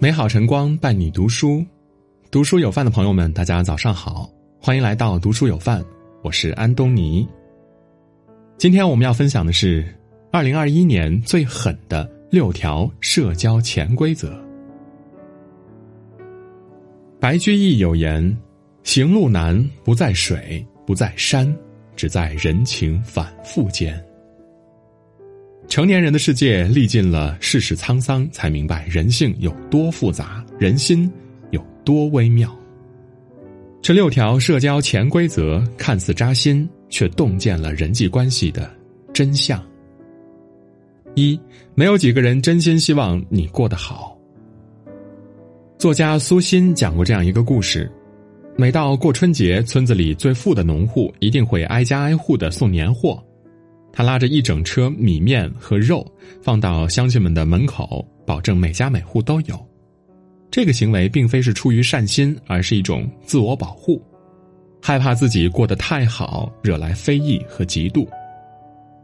美好晨光伴你读书，读书有范的朋友们，大家早上好，欢迎来到读书有范，我是安东尼。今天我们要分享的是二零二一年最狠的六条社交潜规则。白居易有言：“行路难，不在水，不在山，只在人情反复间。”成年人的世界历尽了世事沧桑，才明白人性有多复杂，人心有多微妙。这六条社交潜规则看似扎心，却洞见了人际关系的真相。一，没有几个人真心希望你过得好。作家苏欣讲过这样一个故事：每到过春节，村子里最富的农户一定会挨家挨户的送年货。他拉着一整车米面和肉放到乡亲们的门口，保证每家每户都有。这个行为并非是出于善心，而是一种自我保护，害怕自己过得太好惹来非议和嫉妒。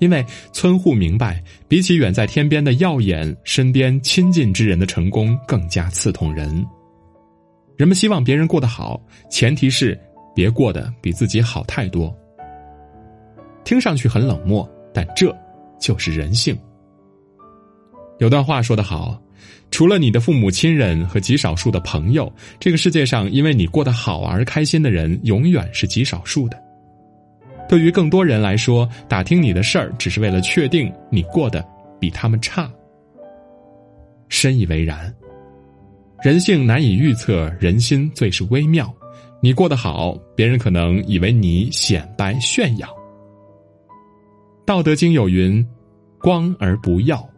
因为村户明白，比起远在天边的耀眼，身边亲近之人的成功更加刺痛人。人们希望别人过得好，前提是别过得比自己好太多。听上去很冷漠，但这就是人性。有段话说得好：“除了你的父母亲人和极少数的朋友，这个世界上因为你过得好而开心的人，永远是极少数的。对于更多人来说，打听你的事儿，只是为了确定你过得比他们差。”深以为然。人性难以预测，人心最是微妙。你过得好，别人可能以为你显摆炫耀。道德经有云：“光而不耀。”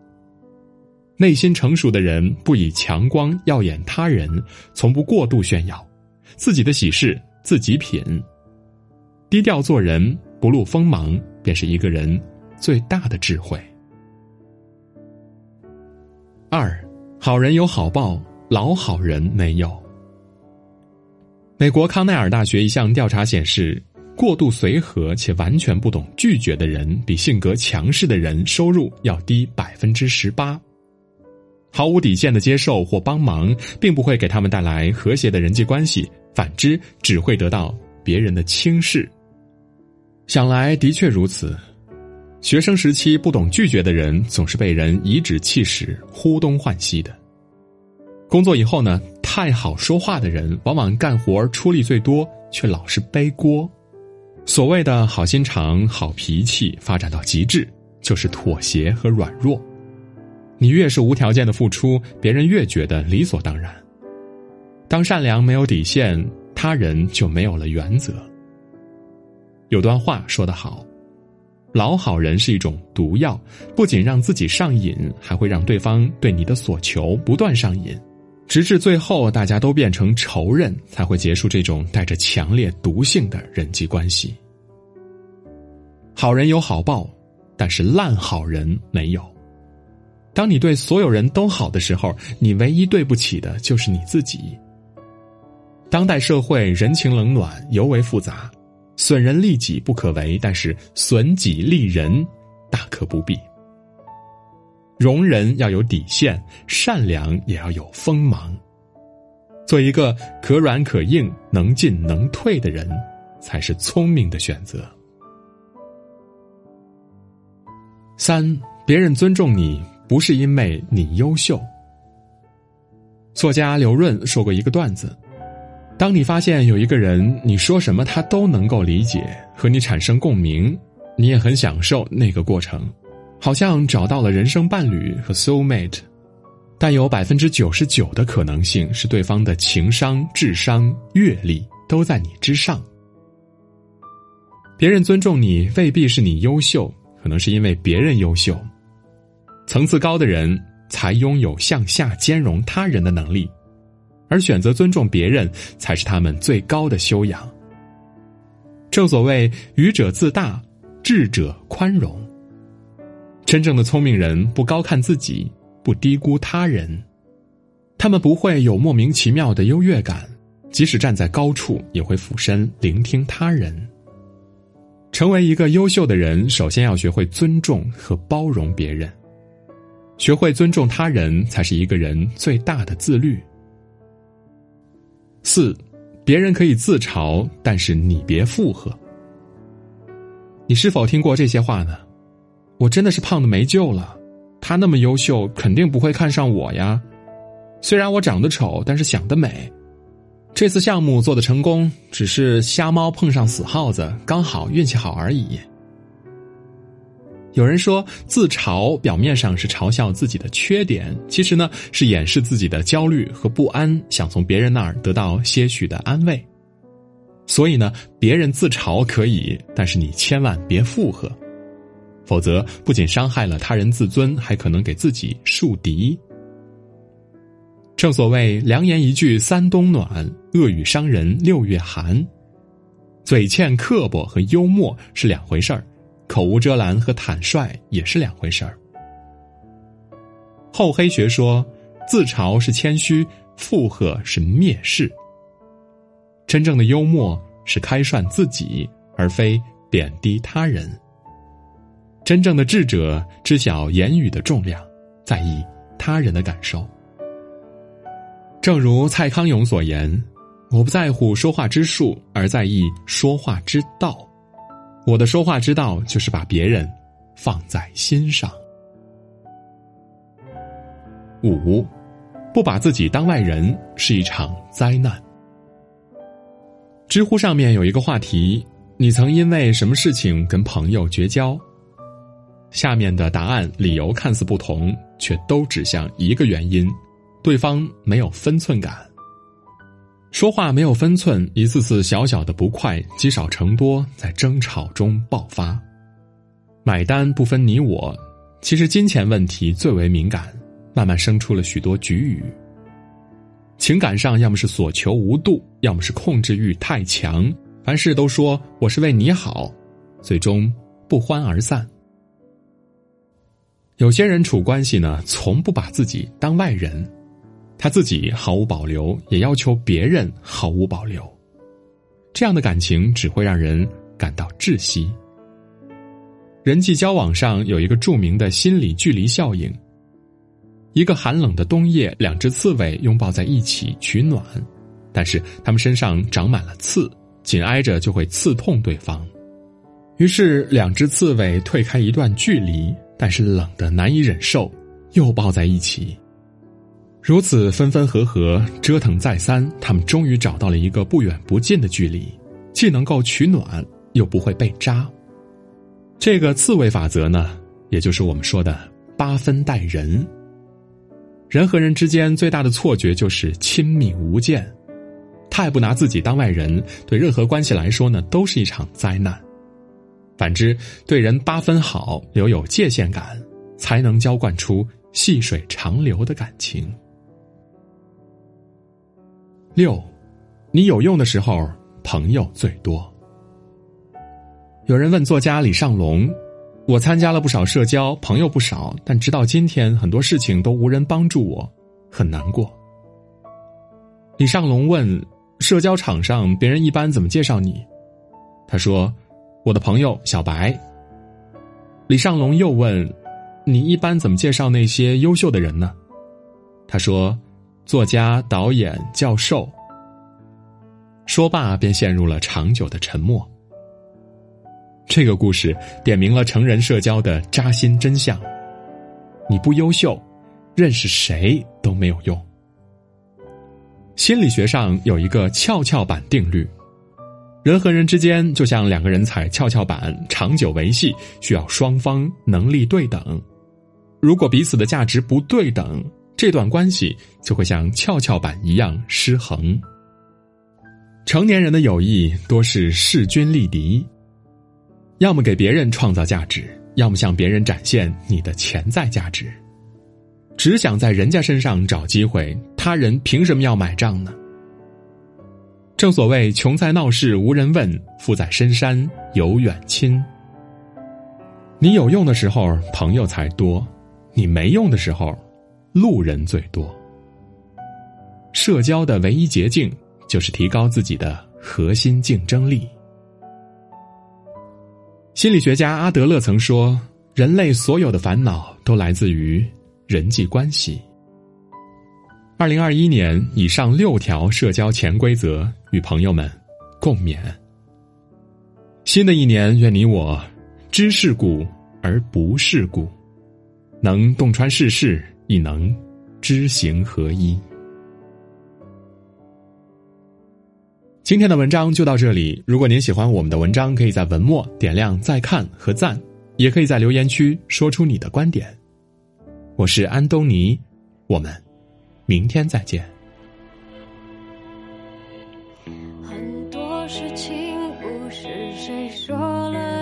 内心成熟的人不以强光耀眼他人，从不过度炫耀，自己的喜事自己品。低调做人，不露锋芒，便是一个人最大的智慧。二，好人有好报，老好人没有。美国康奈尔大学一项调查显示。过度随和且完全不懂拒绝的人，比性格强势的人收入要低百分之十八。毫无底线的接受或帮忙，并不会给他们带来和谐的人际关系，反之只会得到别人的轻视。想来的确如此。学生时期不懂拒绝的人，总是被人颐指气使、呼东唤西的。工作以后呢，太好说话的人，往往干活出力最多，却老是背锅。所谓的好心肠、好脾气，发展到极致，就是妥协和软弱。你越是无条件的付出，别人越觉得理所当然。当善良没有底线，他人就没有了原则。有段话说得好：“老好人是一种毒药，不仅让自己上瘾，还会让对方对你的所求不断上瘾，直至最后大家都变成仇人，才会结束这种带着强烈毒性的人际关系。”好人有好报，但是烂好人没有。当你对所有人都好的时候，你唯一对不起的就是你自己。当代社会人情冷暖尤为复杂，损人利己不可为，但是损己利人大可不必。容人要有底线，善良也要有锋芒。做一个可软可硬、能进能退的人，才是聪明的选择。三，别人尊重你不是因为你优秀。作家刘润说过一个段子：当你发现有一个人，你说什么他都能够理解，和你产生共鸣，你也很享受那个过程，好像找到了人生伴侣和 soul mate，但有百分之九十九的可能性是对方的情商、智商、阅历都在你之上。别人尊重你未必是你优秀。可能是因为别人优秀，层次高的人才拥有向下兼容他人的能力，而选择尊重别人才是他们最高的修养。正所谓愚者自大，智者宽容。真正的聪明人不高看自己，不低估他人，他们不会有莫名其妙的优越感，即使站在高处也会俯身聆听他人。成为一个优秀的人，首先要学会尊重和包容别人。学会尊重他人，才是一个人最大的自律。四，别人可以自嘲，但是你别附和。你是否听过这些话呢？我真的是胖的没救了，他那么优秀，肯定不会看上我呀。虽然我长得丑，但是想得美。这次项目做的成功，只是瞎猫碰上死耗子，刚好运气好而已。有人说，自嘲表面上是嘲笑自己的缺点，其实呢是掩饰自己的焦虑和不安，想从别人那儿得到些许的安慰。所以呢，别人自嘲可以，但是你千万别附和，否则不仅伤害了他人自尊，还可能给自己树敌。正所谓“良言一句三冬暖，恶语伤人六月寒”，嘴欠刻薄和幽默是两回事儿。口无遮拦和坦率也是两回事儿。厚黑学说，自嘲是谦虚，附和是蔑视。真正的幽默是开涮自己，而非贬低他人。真正的智者知晓言语的重量，在意他人的感受。正如蔡康永所言：“我不在乎说话之术，而在意说话之道。”我的说话之道就是把别人放在心上。五，不把自己当外人是一场灾难。知乎上面有一个话题：你曾因为什么事情跟朋友绝交？下面的答案理由看似不同，却都指向一个原因：对方没有分寸感。说话没有分寸，一次次小小的不快积少成多，在争吵中爆发。买单不分你我，其实金钱问题最为敏感，慢慢生出了许多局语。情感上，要么是所求无度，要么是控制欲太强，凡事都说我是为你好，最终不欢而散。有些人处关系呢，从不把自己当外人。他自己毫无保留，也要求别人毫无保留，这样的感情只会让人感到窒息。人际交往上有一个著名的心理距离效应：一个寒冷的冬夜，两只刺猬拥抱在一起取暖，但是它们身上长满了刺，紧挨着就会刺痛对方。于是两只刺猬退开一段距离，但是冷的难以忍受，又抱在一起。如此分分合合，折腾再三，他们终于找到了一个不远不近的距离，既能够取暖，又不会被扎。这个刺猬法则呢，也就是我们说的八分待人。人和人之间最大的错觉就是亲密无间，太不拿自己当外人，对任何关系来说呢，都是一场灾难。反之，对人八分好，留有界限感，才能浇灌出细水长流的感情。六，你有用的时候，朋友最多。有人问作家李尚龙：“我参加了不少社交，朋友不少，但直到今天，很多事情都无人帮助我，很难过。”李尚龙问：“社交场上别人一般怎么介绍你？”他说：“我的朋友小白。”李尚龙又问：“你一般怎么介绍那些优秀的人呢？”他说。作家、导演、教授，说罢便陷入了长久的沉默。这个故事点明了成人社交的扎心真相：你不优秀，认识谁都没有用。心理学上有一个跷跷板定律：人和人之间就像两个人踩跷跷板，长久维系需要双方能力对等。如果彼此的价值不对等，这段关系就会像跷跷板一样失衡。成年人的友谊多是势均力敌，要么给别人创造价值，要么向别人展现你的潜在价值。只想在人家身上找机会，他人凭什么要买账呢？正所谓穷在闹市无人问，富在深山有远亲。你有用的时候，朋友才多；你没用的时候。路人最多，社交的唯一捷径就是提高自己的核心竞争力。心理学家阿德勒曾说：“人类所有的烦恼都来自于人际关系。二零二一年以上六条社交潜规则与朋友们共勉。新的一年，愿你我知世故而不世故，能洞穿世事，亦能知行合一。今天的文章就到这里。如果您喜欢我们的文章，可以在文末点亮再看和赞，也可以在留言区说出你的观点。我是安东尼，我们。明天再见。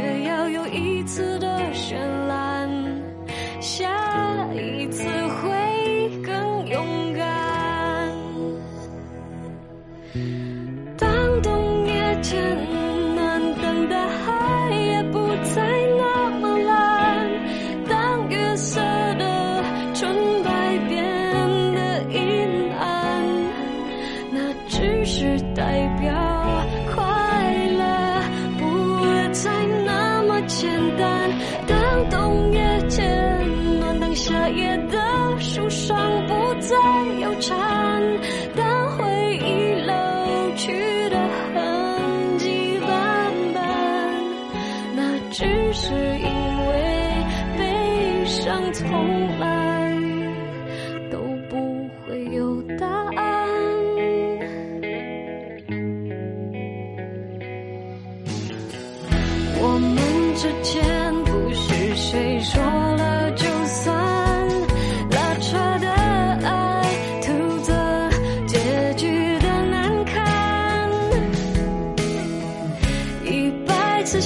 只要有是因为悲伤从来都不会有答案。我们之间不是谁说了就算，拉扯的爱，徒增结局的难堪。一百次